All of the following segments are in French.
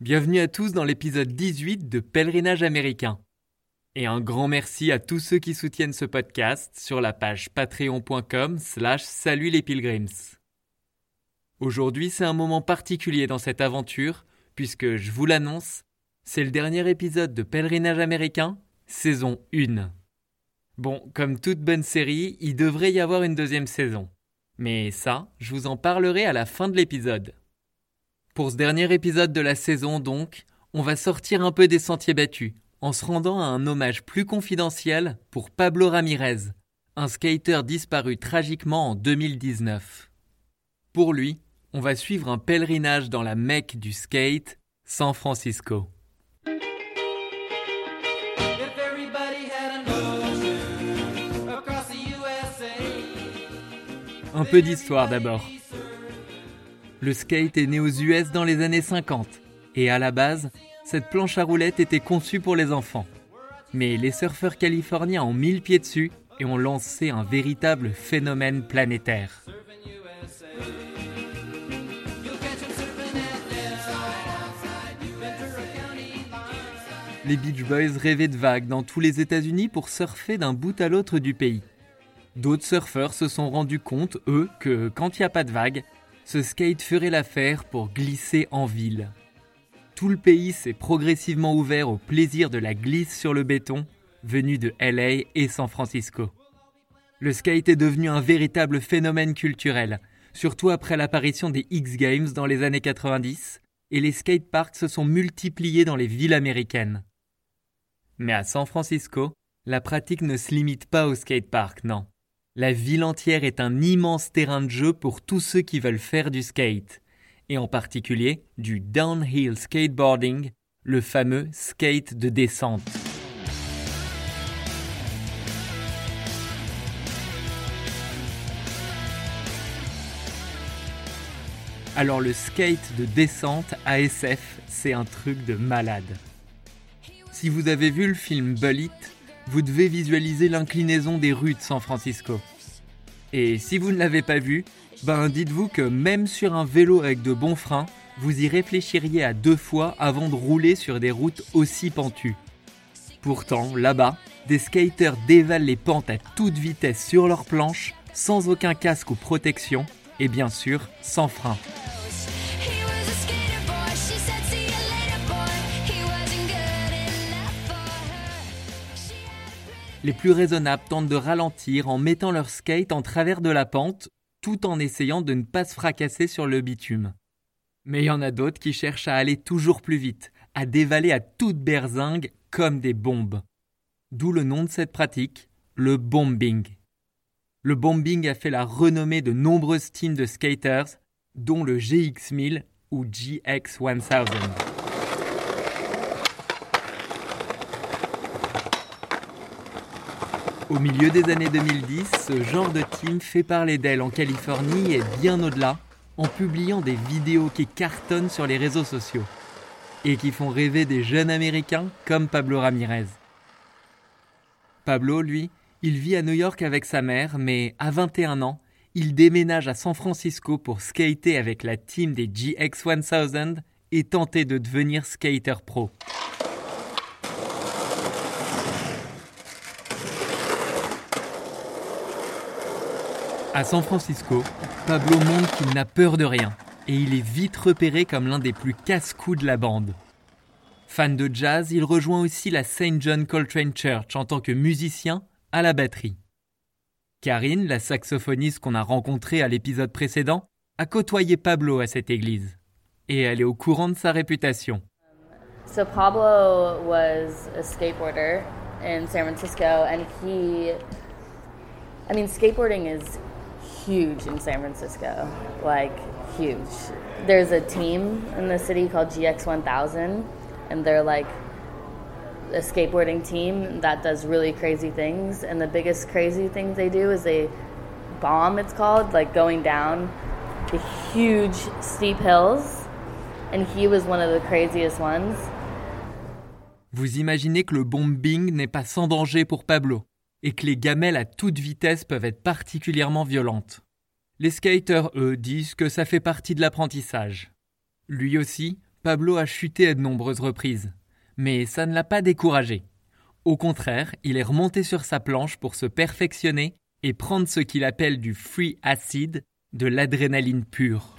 Bienvenue à tous dans l'épisode 18 de Pèlerinage américain. Et un grand merci à tous ceux qui soutiennent ce podcast sur la page patreon.com slash salut les pilgrims. Aujourd'hui c'est un moment particulier dans cette aventure puisque je vous l'annonce, c'est le dernier épisode de Pèlerinage américain, saison 1. Bon, comme toute bonne série, il devrait y avoir une deuxième saison. Mais ça, je vous en parlerai à la fin de l'épisode. Pour ce dernier épisode de la saison, donc, on va sortir un peu des sentiers battus, en se rendant à un hommage plus confidentiel pour Pablo Ramirez, un skater disparu tragiquement en 2019. Pour lui, on va suivre un pèlerinage dans la Mecque du skate, San Francisco. Un peu d'histoire d'abord. Le skate est né aux US dans les années 50 et à la base, cette planche à roulettes était conçue pour les enfants. Mais les surfeurs californiens ont mis le pied dessus et ont lancé un véritable phénomène planétaire. Les Beach Boys rêvaient de vagues dans tous les États-Unis pour surfer d'un bout à l'autre du pays. D'autres surfeurs se sont rendus compte, eux, que quand il n'y a pas de vagues, ce skate ferait l'affaire pour glisser en ville. Tout le pays s'est progressivement ouvert au plaisir de la glisse sur le béton, venu de LA et San Francisco. Le skate est devenu un véritable phénomène culturel, surtout après l'apparition des X Games dans les années 90, et les skateparks se sont multipliés dans les villes américaines. Mais à San Francisco, la pratique ne se limite pas au skatepark, non. La ville entière est un immense terrain de jeu pour tous ceux qui veulent faire du skate, et en particulier du downhill skateboarding, le fameux skate de descente. Alors le skate de descente à SF, c'est un truc de malade. Si vous avez vu le film Bullet, vous devez visualiser l'inclinaison des rues de San Francisco. Et si vous ne l'avez pas vu, ben dites-vous que même sur un vélo avec de bons freins, vous y réfléchiriez à deux fois avant de rouler sur des routes aussi pentues. Pourtant, là-bas, des skaters dévalent les pentes à toute vitesse sur leurs planches, sans aucun casque ou protection, et bien sûr, sans frein. Les plus raisonnables tentent de ralentir en mettant leur skate en travers de la pente, tout en essayant de ne pas se fracasser sur le bitume. Mais il y en a d'autres qui cherchent à aller toujours plus vite, à dévaler à toute berzingue comme des bombes. D'où le nom de cette pratique, le bombing. Le bombing a fait la renommée de nombreuses teams de skaters, dont le GX1000 ou GX1000. Au milieu des années 2010, ce genre de team fait parler d'elle en Californie et bien au-delà, en publiant des vidéos qui cartonnent sur les réseaux sociaux et qui font rêver des jeunes Américains comme Pablo Ramirez. Pablo, lui, il vit à New York avec sa mère, mais à 21 ans, il déménage à San Francisco pour skater avec la team des GX1000 et tenter de devenir skater pro. À San Francisco, Pablo montre qu'il n'a peur de rien et il est vite repéré comme l'un des plus casse-coups de la bande. Fan de jazz, il rejoint aussi la St. John Coltrane Church en tant que musicien à la batterie. Karine, la saxophoniste qu'on a rencontrée à l'épisode précédent, a côtoyé Pablo à cette église. Et elle est au courant de sa réputation. So Pablo was a skateboarder in San Francisco and he I mean skateboarding is huge in San Francisco. Like huge. There's a team in the city called GX1000 and they're like a skateboarding team that does really crazy things. And the biggest crazy things they do is they bomb, it's called, like going down the huge steep hills. And he was one of the craziest ones. Vous imaginez que le bombing n'est pas sans danger pour Pablo et que les gamelles à toute vitesse peuvent être particulièrement violentes. Les skaters, eux, disent que ça fait partie de l'apprentissage. Lui aussi, Pablo a chuté à de nombreuses reprises, mais ça ne l'a pas découragé. Au contraire, il est remonté sur sa planche pour se perfectionner et prendre ce qu'il appelle du free acid, de l'adrénaline pure.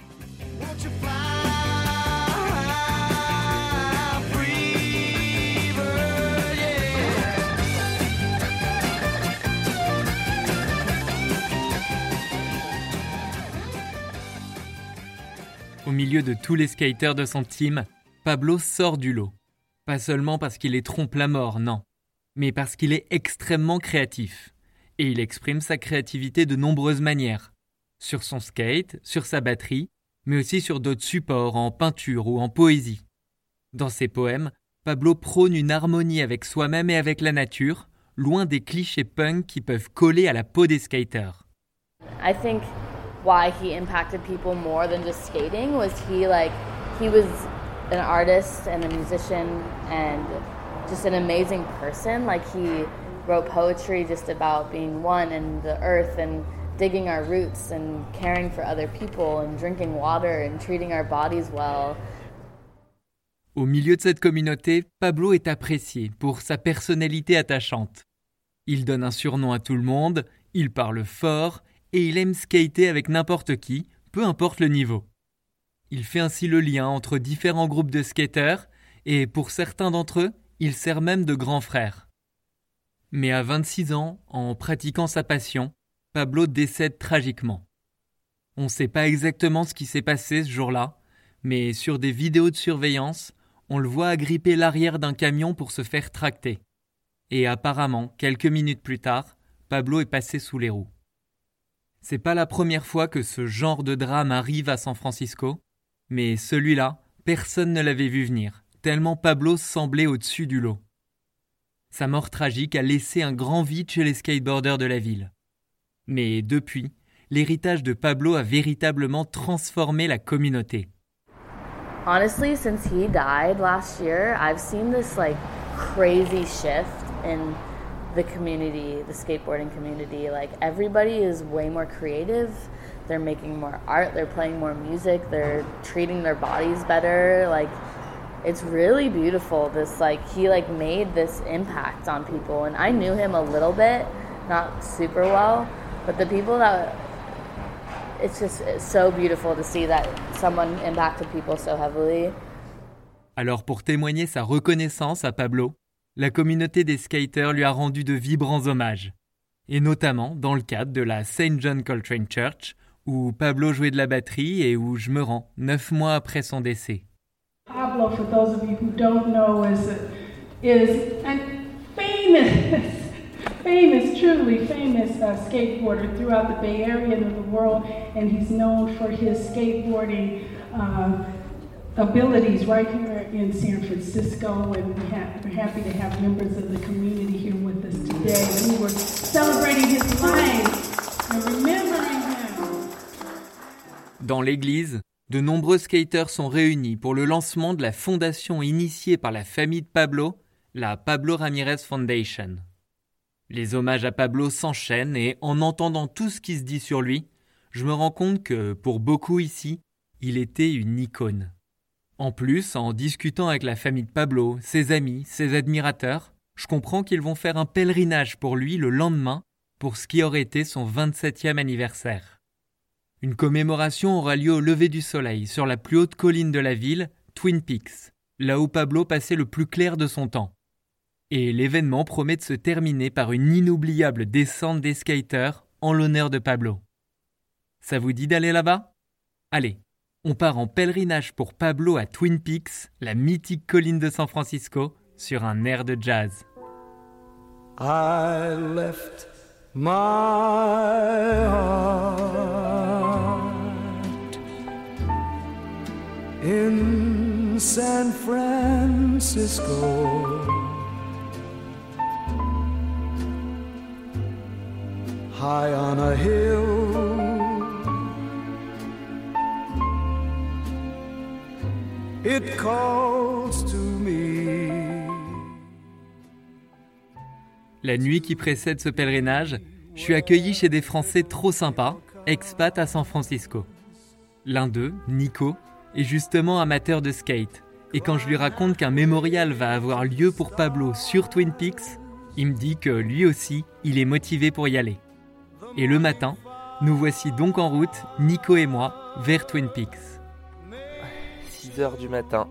Milieu de tous les skaters de son team, Pablo sort du lot. Pas seulement parce qu'il est trompe la mort, non, mais parce qu'il est extrêmement créatif. Et il exprime sa créativité de nombreuses manières. Sur son skate, sur sa batterie, mais aussi sur d'autres supports, en peinture ou en poésie. Dans ses poèmes, Pablo prône une harmonie avec soi-même et avec la nature, loin des clichés punk qui peuvent coller à la peau des skaters. Why he impacted people more than just skating was he like he was an artist and a musician and just an amazing person like he wrote poetry just about being one and the earth and digging our roots and caring for other people and drinking water and treating our bodies well. Au milieu de cette communauté, Pablo est apprécié pour sa personnalité attachante. Il donne un surnom à tout le monde, il parle fort et il aime skater avec n'importe qui, peu importe le niveau. Il fait ainsi le lien entre différents groupes de skaters et pour certains d'entre eux, il sert même de grand frère. Mais à 26 ans, en pratiquant sa passion, Pablo décède tragiquement. On ne sait pas exactement ce qui s'est passé ce jour-là, mais sur des vidéos de surveillance, on le voit agripper l'arrière d'un camion pour se faire tracter. Et apparemment, quelques minutes plus tard, Pablo est passé sous les roues. C'est pas la première fois que ce genre de drame arrive à San Francisco, mais celui-là, personne ne l'avait vu venir, tellement Pablo semblait au-dessus du lot. Sa mort tragique a laissé un grand vide chez les skateboarders de la ville. Mais depuis, l'héritage de Pablo a véritablement transformé la communauté. Honestly, since he died last year, I've seen this like crazy shift in the community, the skateboarding community. Like everybody is way more creative. They're making more art, they're playing more music, they're treating their bodies better. Like it's really beautiful. This like he like made this impact on people and I knew him a little bit, not super well, but the people that it's just it's so beautiful to see that someone impacted people so heavily. Alors pour témoigner sa reconnaissance à Pablo, la communauté des skaters lui a rendu de vibrants hommages, et notamment dans le cadre de la St. John Coltrane Church, où Pablo jouait de la batterie et où je me rends neuf mois après son décès. Pablo, for those of you who don't know, is is a famous, famous, truly famous uh, skateboarder throughout the Bay Area and the world, and he's known for his skateboarding uh, Dans l'église, de nombreux skaters sont réunis pour le lancement de la fondation initiée par la famille de Pablo, la Pablo Ramirez Foundation. Les hommages à Pablo s'enchaînent et en entendant tout ce qui se dit sur lui, je me rends compte que pour beaucoup ici, il était une icône. En plus, en discutant avec la famille de Pablo, ses amis, ses admirateurs, je comprends qu'ils vont faire un pèlerinage pour lui le lendemain pour ce qui aurait été son 27e anniversaire. Une commémoration aura lieu au lever du soleil sur la plus haute colline de la ville, Twin Peaks, là où Pablo passait le plus clair de son temps. Et l'événement promet de se terminer par une inoubliable descente des skaters en l'honneur de Pablo. Ça vous dit d'aller là-bas? Allez, on part en pèlerinage pour Pablo à Twin Peaks, la mythique colline de San Francisco, sur un air de jazz. I left my in San Francisco. High on a hill. Calls to me. La nuit qui précède ce pèlerinage, je suis accueilli chez des Français trop sympas, expats à San Francisco. L'un d'eux, Nico, est justement amateur de skate. Et quand je lui raconte qu'un mémorial va avoir lieu pour Pablo sur Twin Peaks, il me dit que lui aussi, il est motivé pour y aller. Et le matin, nous voici donc en route, Nico et moi, vers Twin Peaks. 6 heures du matin.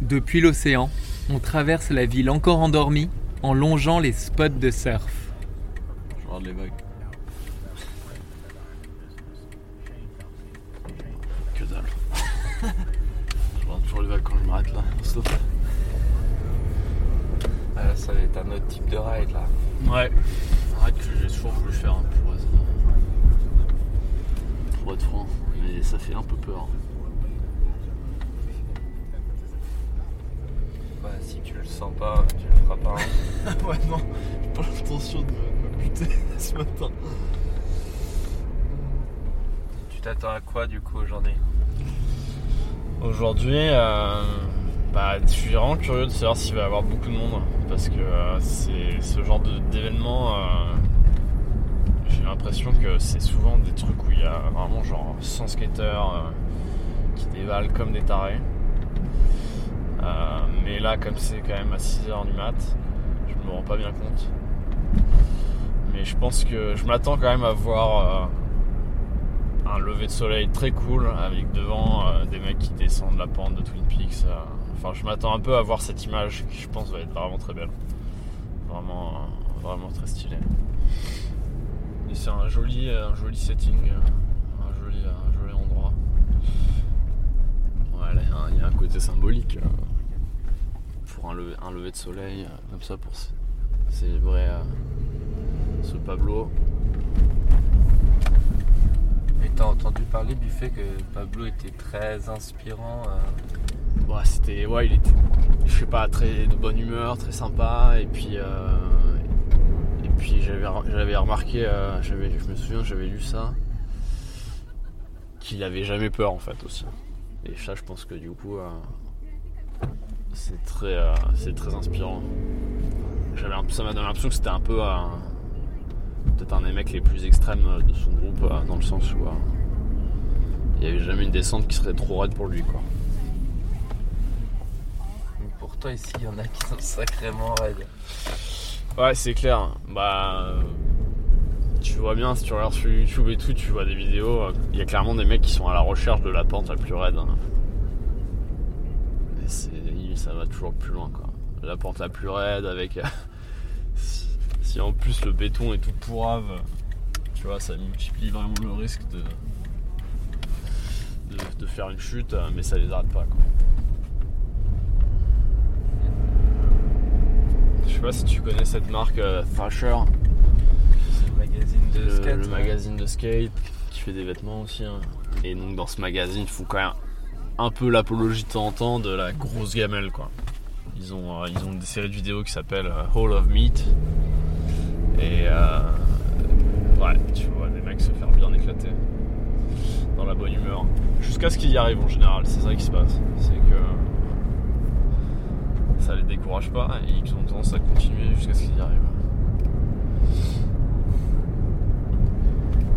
Depuis l'océan, on traverse la ville encore endormie en longeant les spots de surf. Curieux de savoir s'il va y avoir beaucoup de monde parce que euh, c'est ce genre d'événement. euh, J'ai l'impression que c'est souvent des trucs où il y a vraiment genre 100 skateurs euh, qui dévalent comme des tarés. Mais là, comme c'est quand même à 6h du mat, je me rends pas bien compte. Mais je pense que je m'attends quand même à voir un lever de soleil très cool avec devant des mecs qui descendent la pente de Twin Peaks. Je m'attends un peu à voir cette image qui, je pense, va être vraiment très belle. Vraiment, euh, vraiment très stylé. Et c'est un joli, un joli setting, euh, un joli, un joli endroit. Ouais, là, il y a un- côté symbolique euh, pour un lever, de soleil, euh, comme ça, pour célébrer euh, ce Pablo. Et t'as entendu parler du fait que Pablo était très inspirant euh, Ouais, c'était. Ouais, il était. Je sais pas, très de bonne humeur, très sympa. Et puis. euh, et puis j'avais, remarqué, euh, je me souviens, j'avais lu ça. Qu'il avait jamais peur en fait aussi. Et ça, je pense que du coup. euh, c'est très, c'est très inspirant. Ça m'a donné l'impression que c'était un peu. peut-être un des mecs les plus extrêmes de son groupe, dans le sens où. il n'y avait jamais une descente qui serait trop raide pour lui, quoi. Mais pour toi ici, il y en a qui sont sacrément raides. Ouais, c'est clair. Bah, tu vois bien, si tu regardes sur YouTube et tout, tu vois des vidéos. Il y a clairement des mecs qui sont à la recherche de la pente la plus raide. hein. Et ça va toujours plus loin, quoi. La pente la plus raide avec. si, en plus le béton est tout pourrave, tu vois, ça multiplie vraiment le risque de. De, de faire une chute, mais ça les arrête pas, quoi. Sais pas si tu connais cette marque euh, Thrasher, C'est le magazine de le, skate. le ouais. magazine de skate qui fait des vêtements aussi. hein. Et donc dans ce magazine, ils font quand même un peu l'apologie de temps en temps de la grosse gamelle quoi. Ils ont, euh, ils ont des séries de vidéos qui s'appellent euh, Hall of Meat. Et euh, ouais, tu vois des mecs se faire bien éclater dans la bonne humeur. Jusqu'à ce qu'ils y arrivent en général, c'est ça qui se passe. C'est que ça les décourage pas et ils ont tendance à continuer jusqu'à ce qu'ils y arrivent.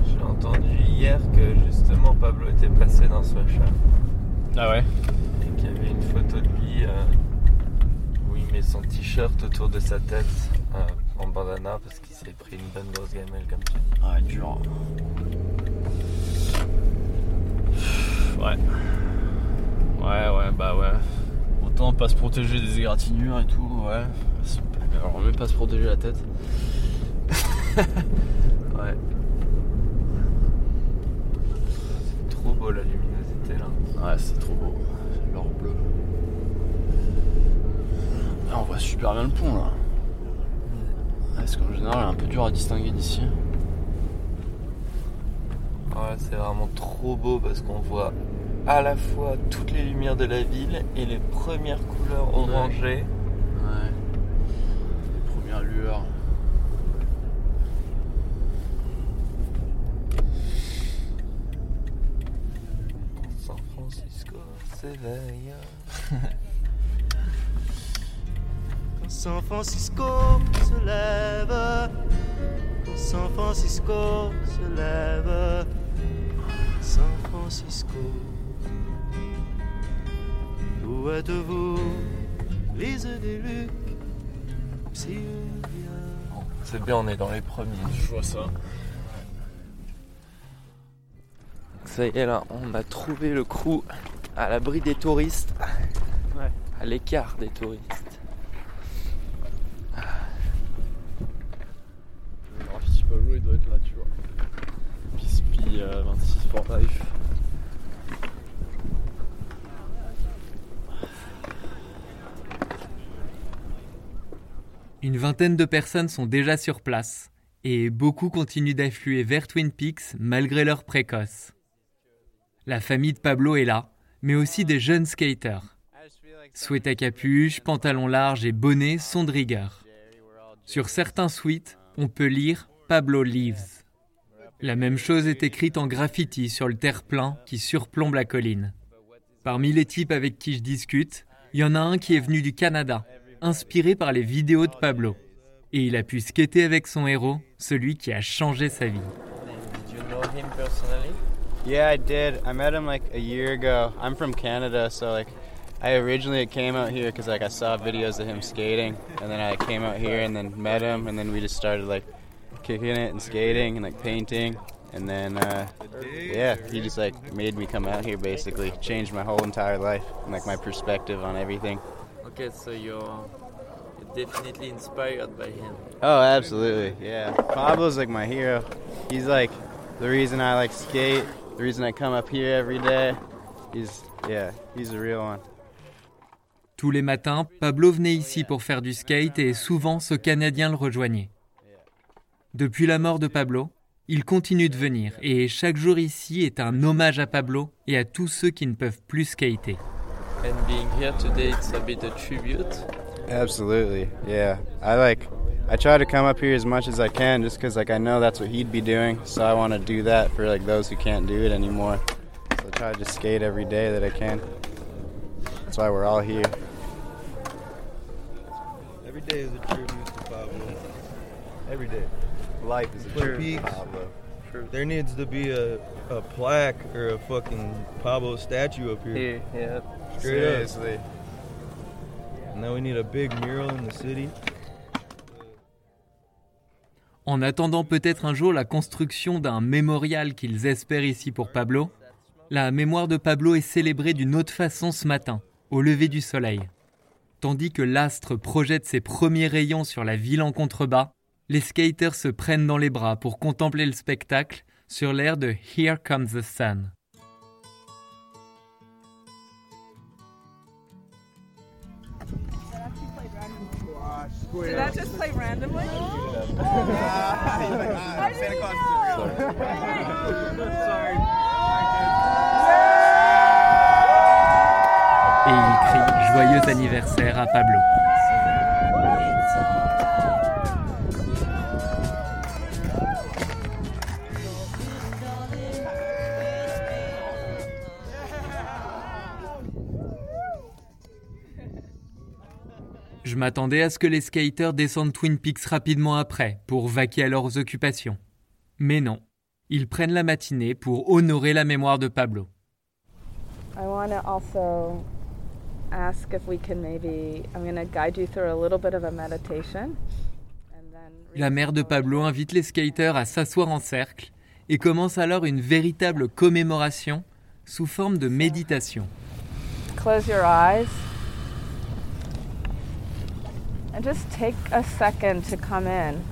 J'ai entendu hier que justement Pablo était passé dans ce chat Ah ouais? Et qu'il y avait une photo de lui euh, où il met son t-shirt autour de sa tête euh, en bandana parce qu'il s'est pris une bonne grosse gamelle comme tu dis. Ouais, dur. Ouais. Ouais, ouais, bah ouais. Pas se protéger des égratignures et tout, ouais. Alors, même pas se protéger la tête. Ouais. C'est trop beau la luminosité là. Ouais, c'est trop beau. L'or bleu. Ah, on voit super bien le pont là. Parce qu'en général, il est un peu dur à distinguer d'ici. Ouais, c'est vraiment trop beau parce qu'on voit à la fois toutes les lumières de la ville et les premières couleurs orangées. Ouais. Les premières lueurs. San Francisco s'éveille. Quand San Francisco se lève, quand San Francisco se lève, San Francisco. Où êtes-vous, brise des Lucs, Sylvia? C'est bien, on est dans les premiers. Je vois ça. Ça y est là, on a trouvé le crew à l'abri des touristes. Ouais. À l'écart des touristes. Le Pablo, il doit être là, tu vois. Pispi euh, 26 for life. Une vingtaine de personnes sont déjà sur place et beaucoup continuent d'affluer vers Twin Peaks malgré leur précoce. La famille de Pablo est là, mais aussi des jeunes skaters. Sweat à capuche, pantalon large et bonnet sont de rigueur. Sur certains sweats, on peut lire Pablo Leaves. La même chose est écrite en graffiti sur le terre-plein qui surplombe la colline. Parmi les types avec qui je discute, il y en a un qui est venu du Canada, inspiré par les vidéos de Pablo. Et il a pu skater avec son héros, celui qui a changé sa vie. Yeah, I did. I met him like a year ago. I'm from Canada, so like I originally came out here because like I saw videos of him skating, and then I came out here and then met him, and then we just started like kicking it and skating and like painting, and then uh, yeah, he just like made me come out here basically, changed my whole entire life and like my perspective on everything. Okay, so you're, you're definitely inspired by him. Oh, absolutely. Yeah. Pablo's like my hero. He's like the reason I like skate, the reason I come up here every day. He's yeah, he's a real one. Tous les matins, Pablo venait ici pour faire du skate et souvent ce Canadien le rejoignait. Depuis la mort de Pablo, il continue de venir et chaque jour ici est un hommage à Pablo et à tous ceux qui ne peuvent plus skater. And being here today, it's a bit a tribute. Absolutely. Yeah. I like I try to come up here as much as I can just cuz like I know that's what he'd be doing, so I want to do that for like those who can't do it anymore. So I try to just skate every day that I can. That's why we're all here. Every day is a tribute to Pablo. Every day. Life is a tribute to Pablo. There needs to be a, a plaque or a fucking Pablo statue up here. Here, yeah. Straight up. Seriously. And then we need a big mural in the city. En attendant peut-être un jour la construction d'un mémorial qu'ils espèrent ici pour Pablo, la mémoire de Pablo est célébrée d'une autre façon ce matin, au lever du soleil. Tandis que l'astre projette ses premiers rayons sur la ville en contrebas, les skaters se prennent dans les bras pour contempler le spectacle sur l'air de Here Comes the Sun. Did that just play randomly? I didn't Et ils crient joyeux anniversaire à Pablo. Je m'attendais à ce que les skaters descendent Twin Peaks rapidement après pour vaquer à leurs occupations. Mais non, ils prennent la matinée pour honorer la mémoire de Pablo. I want to also ask if we can maybe, I'm going to guide you through a little bit of a meditation. La mère de Pablo invite les skaters à s'asseoir en cercle et commence alors une véritable commémoration sous forme de méditation. Close your eyes and just take a second to come in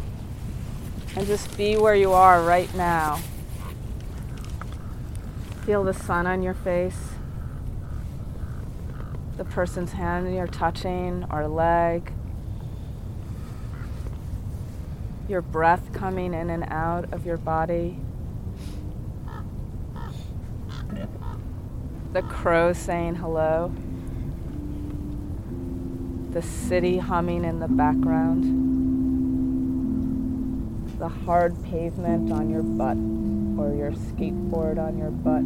and just be where you are right now. Feel the sun on your face, the person's hand you're touching or leg, your breath coming in and out of your body. The crow saying hello. The city humming in the background. The hard pavement on your butt or your skateboard on your butt.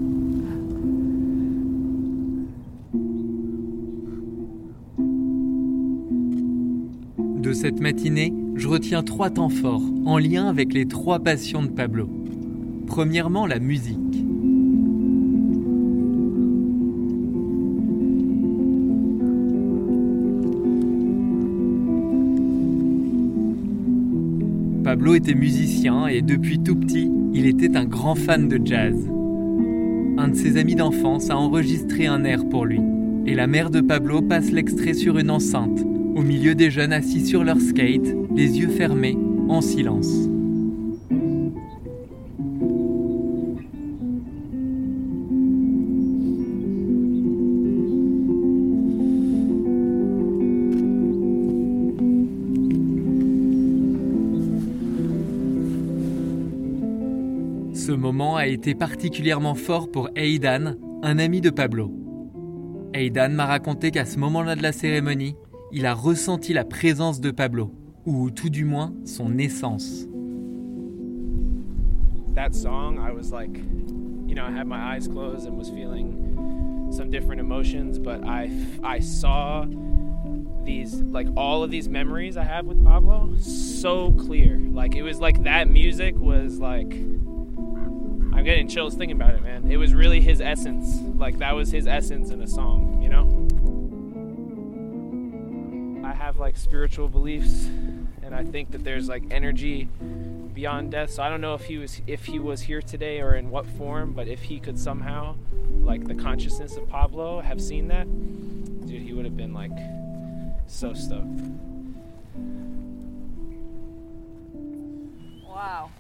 De cette matinée, je retiens trois temps forts en lien avec les trois passions de Pablo. Premièrement, la musique. Pablo était musicien et depuis tout petit, il était un grand fan de jazz. Un de ses amis d'enfance a enregistré un air pour lui, et la mère de Pablo passe l'extrait sur une enceinte, au milieu des jeunes assis sur leur skate, les yeux fermés, en silence. Ce moment a été particulièrement fort pour Aidan, un ami de Pablo. Aidan m'a raconté qu'à ce moment-là de la cérémonie, il a ressenti la présence de Pablo, ou tout du moins son essence. That song, I was like, you know, I had my eyes closed and was feeling some different emotions, but I, I saw these, like all of these memories I have with Pablo so clear. Like it was like that music was like, I'm getting chills thinking about it, man. It was really his essence. Like that was his essence in a song, you know? I have like spiritual beliefs and I think that there's like energy beyond death. So I don't know if he was if he was here today or in what form, but if he could somehow like the consciousness of Pablo have seen that, dude, he would have been like so stoked. Wow.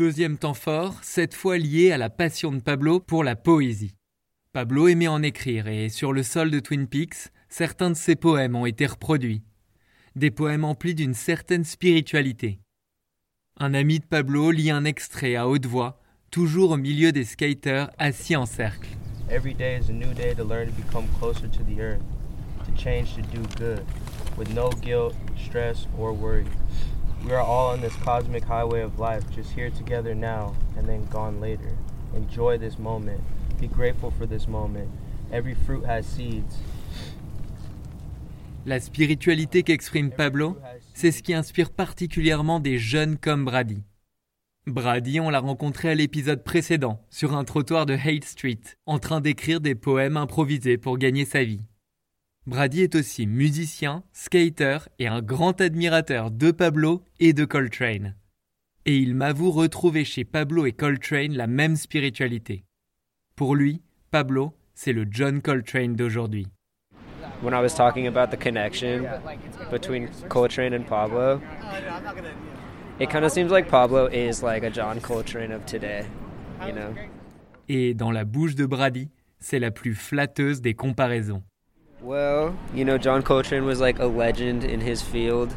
Deuxième temps fort, cette fois lié à la passion de Pablo pour la poésie. Pablo aimait en écrire et sur le sol de Twin Peaks, certains de ses poèmes ont été reproduits. Des poèmes emplis d'une certaine spiritualité. Un ami de Pablo lit un extrait à haute voix, toujours au milieu des skaters assis en cercle. Every day is a new day to learn to become closer to the earth, to change to do good, with no guilt, stress, or worry. We are all on this cosmic highway of life, just here together now and then gone later. Enjoy this moment. Be grateful for this moment. Every fruit has seeds. La spiritualité qu'exprime Pablo, c'est ce qui inspire particulièrement des jeunes comme Brady. Brady, on l'a rencontré à l'épisode précédent, sur un trottoir de Haight Street, en train d'écrire des poèmes improvisés pour gagner sa vie. Brady est aussi musicien, skater et un grand admirateur de Pablo et de Coltrane. Et il m'avoue retrouver chez Pablo et Coltrane la même spiritualité. Pour lui, Pablo, c'est le John Coltrane d'aujourd'hui. When I was talking about the connection between Coltrane and Pablo, it kind of seems like Pablo is like a John Coltrane of today, you know? Et dans la bouche de Brady, c'est la plus flatteuse des comparaisons. Well, you know, John Coltrane was like a legend in his field,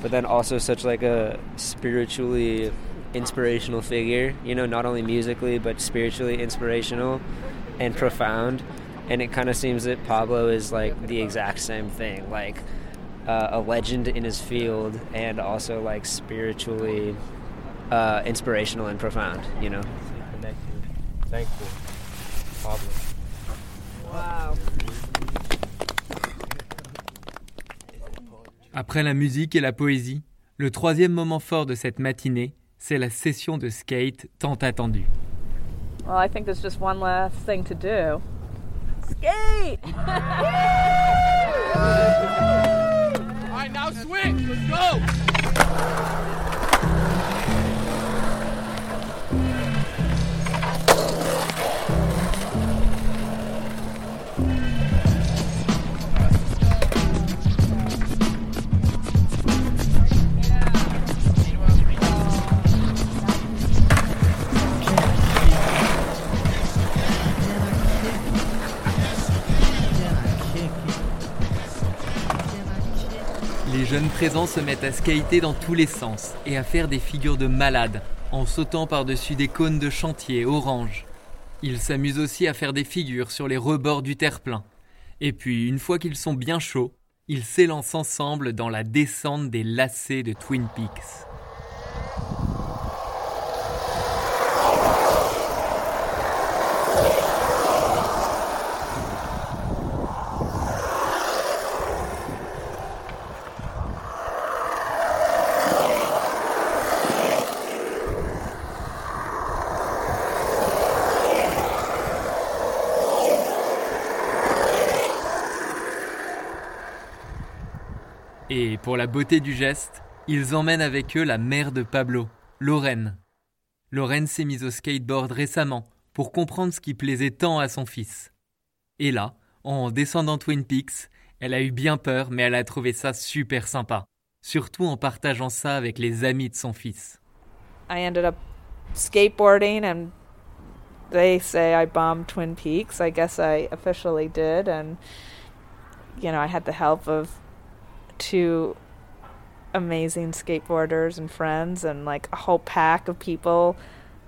but then also such like a spiritually inspirational figure, you know, not only musically but spiritually inspirational and profound. And it kind of seems that Pablo is like the exact same thing, like uh, a legend in his field and also like spiritually uh, inspirational and profound. You know. Connected, thankful. Pablo. Wow. Après la musique et la poésie, le troisième moment fort de cette matinée, c'est la session de skate tant attendue. Well, I think there's just one last thing to do. Skate! All right, now switch. Let's go. Jeunes présents se mettent à skater dans tous les sens et à faire des figures de malades en sautant par-dessus des cônes de chantier orange. Ils s'amusent aussi à faire des figures sur les rebords du terre-plein. Et puis, une fois qu'ils sont bien chauds, ils s'élancent ensemble dans la descente des lacets de Twin Peaks. Et pour la beauté du geste, ils emmènent avec eux la mère de Pablo, Lorraine. Lorraine s'est mise au skateboard récemment pour comprendre ce qui plaisait tant à son fils. Et là, en descendant Twin Peaks, elle a eu bien peur, mais elle a trouvé ça super sympa, surtout en partageant ça avec les amis de son fils. I ended up skateboarding, and they say I bombed Twin Peaks. I guess I officially did, and you know, I had the help of two amazing skateboarders and friends, and like a whole pack of people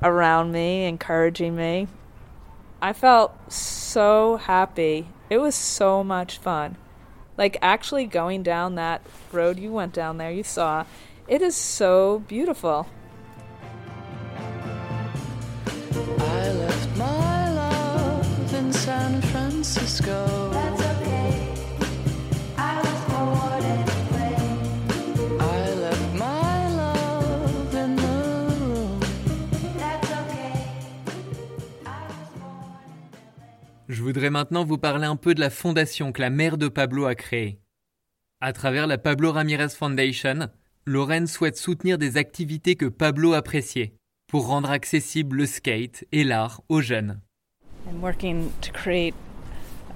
around me encouraging me. I felt so happy. It was so much fun. Like actually going down that road you went down there, you saw, it is so beautiful. Je voudrais maintenant vous parler un peu de la fondation que la mère de Pablo a créée. À travers la Pablo Ramirez Foundation, Lorraine souhaite soutenir des activités que Pablo appréciait pour rendre accessible le skate et l'art aux jeunes. I'm working to create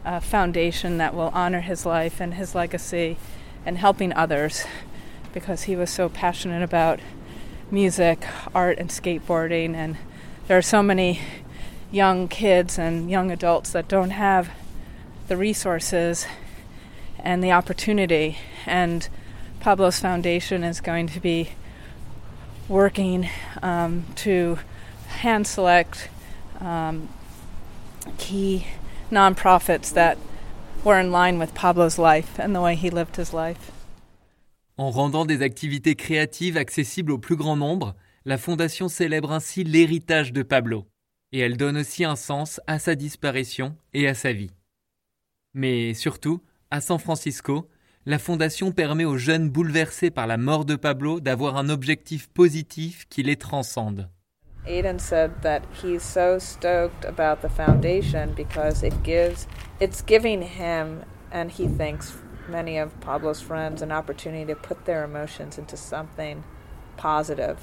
a foundation that will honor his life and his legacy and helping others because he was so passionate about music, art, and skateboarding. And there are so many young kids and young adults that don't have the resources and the opportunity. And Pablo's foundation is going to be working um, to hand select um, key nonprofits that were in line with Pablo's life and the way he lived his life. En rendant des activités créatives accessibles au plus grand nombre, la Fondation célèbre ainsi l'héritage de Pablo. Et elle donne aussi un sens à sa disparition et à sa vie. Mais surtout, à San Francisco, la Fondation permet aux jeunes bouleversés par la mort de Pablo d'avoir un objectif positif qui les transcende. Aiden said that he's so stoked about the foundation because it gives it's giving him and he thinks many of Pablo's friends an opportunity to put their emotions into something positive.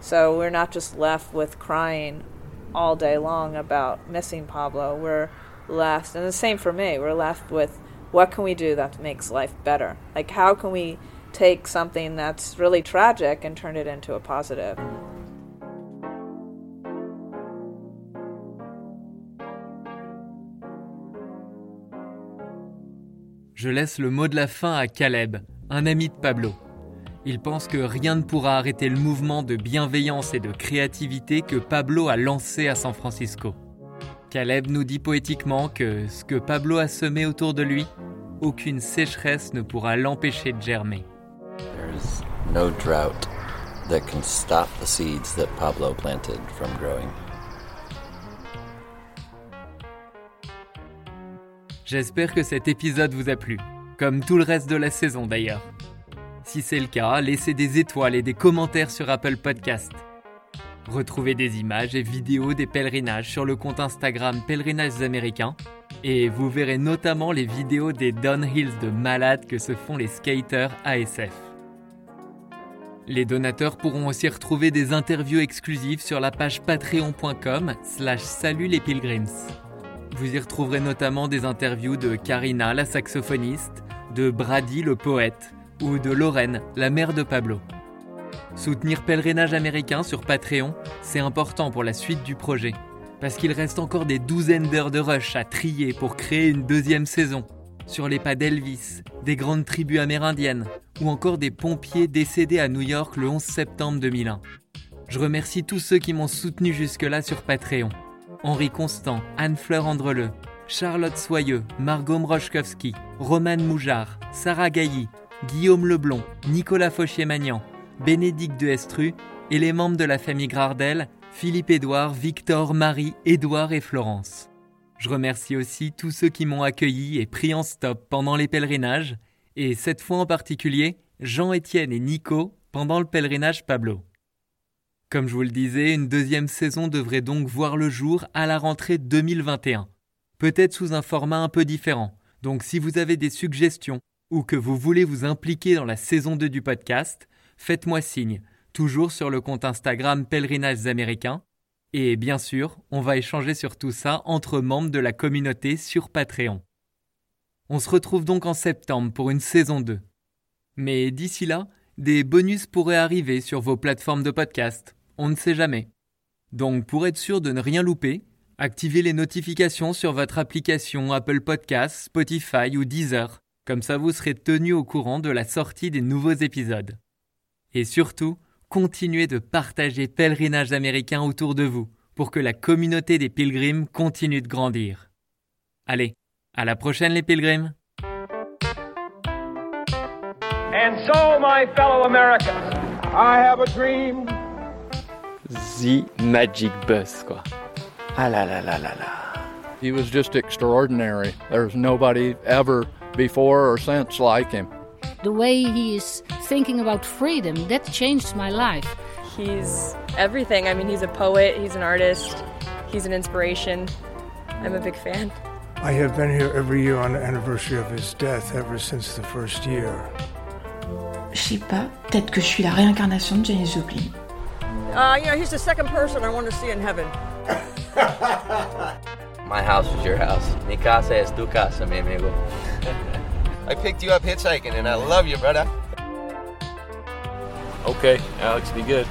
So we're not just left with crying all day long about missing Pablo. We're left and the same for me. We're left with what can we do that makes life better? Like how can we take something that's really tragic and turn it into a positive? Je laisse le mot de la fin à Caleb, un ami de Pablo. Il pense que rien ne pourra arrêter le mouvement de bienveillance et de créativité que Pablo a lancé à San Francisco. Caleb nous dit poétiquement que ce que Pablo a semé autour de lui, aucune sécheresse ne pourra l'empêcher de germer. There's no drought that can stop the seeds that Pablo planted from growing. J'espère que cet épisode vous a plu, comme tout le reste de la saison d'ailleurs. Si c'est le cas, laissez des étoiles et des commentaires sur Apple Podcast. Retrouvez des images et vidéos des pèlerinages sur le compte Instagram Pèlerinages Américains et vous verrez notamment les vidéos des downhills de malades que se font les skaters ASF. Les donateurs pourront aussi retrouver des interviews exclusives sur la page patreon.com slash salut les pilgrims. Vous y retrouverez notamment des interviews de Karina, la saxophoniste, de Brady, le poète, ou de Lorraine, la mère de Pablo. Soutenir Pèlerinage américain sur Patreon, c'est important pour la suite du projet, parce qu'il reste encore des douzaines d'heures de rush à trier pour créer une deuxième saison, sur les pas d'Elvis, des grandes tribus amérindiennes, ou encore des pompiers décédés à New York le 11 septembre 2001. Je remercie tous ceux qui m'ont soutenu jusque-là sur Patreon. Henri Constant, Anne-Fleur Andreleu, Charlotte Soyeux, Margot Mrochkowski, Romane Moujard, Sarah Gailly, Guillaume Leblond, Nicolas Fauchier-Magnan, Bénédicte de Estru et les membres de la famille Gradel, Philippe Édouard, Victor, Marie, Édouard et Florence. Je remercie aussi tous ceux qui m'ont accueilli et pris en stop pendant les pèlerinages, et cette fois en particulier, Jean-Étienne et Nico pendant le pèlerinage Pablo. Comme je vous le disais, une deuxième saison devrait donc voir le jour à la rentrée 2021. Peut-être sous un format un peu différent. Donc si vous avez des suggestions ou que vous voulez vous impliquer dans la saison 2 du podcast, faites-moi signe, toujours sur le compte Instagram Pèlerinages Américains. Et bien sûr, on va échanger sur tout ça entre membres de la communauté sur Patreon. On se retrouve donc en septembre pour une saison 2. Mais d'ici là, des bonus pourraient arriver sur vos plateformes de podcast on ne sait jamais. Donc pour être sûr de ne rien louper, activez les notifications sur votre application Apple Podcasts, Spotify ou Deezer. Comme ça vous serez tenu au courant de la sortie des nouveaux épisodes. Et surtout, continuez de partager Pèlerinage américain autour de vous pour que la communauté des pilgrims continue de grandir. Allez, à la prochaine les pilgrims And so, my fellow Americans, I have a dream The Magic Bus, quoi. Ah là là là là là. He was just extraordinary. There's nobody ever before or since like him. The way he is thinking about freedom, that changed my life. He's everything. I mean, he's a poet, he's an artist, he's an inspiration. I'm a big fan. I have been here every year on the anniversary of his death ever since the first year. Je sais pas, peut-être que je suis la réincarnation de Janis Joplin. Uh, you know, he's the second person I want to see in heaven. My house is your house. Mi casa es tu casa, mi amigo. I picked you up hitchhiking and I love you, brother. Okay, Alex, be good.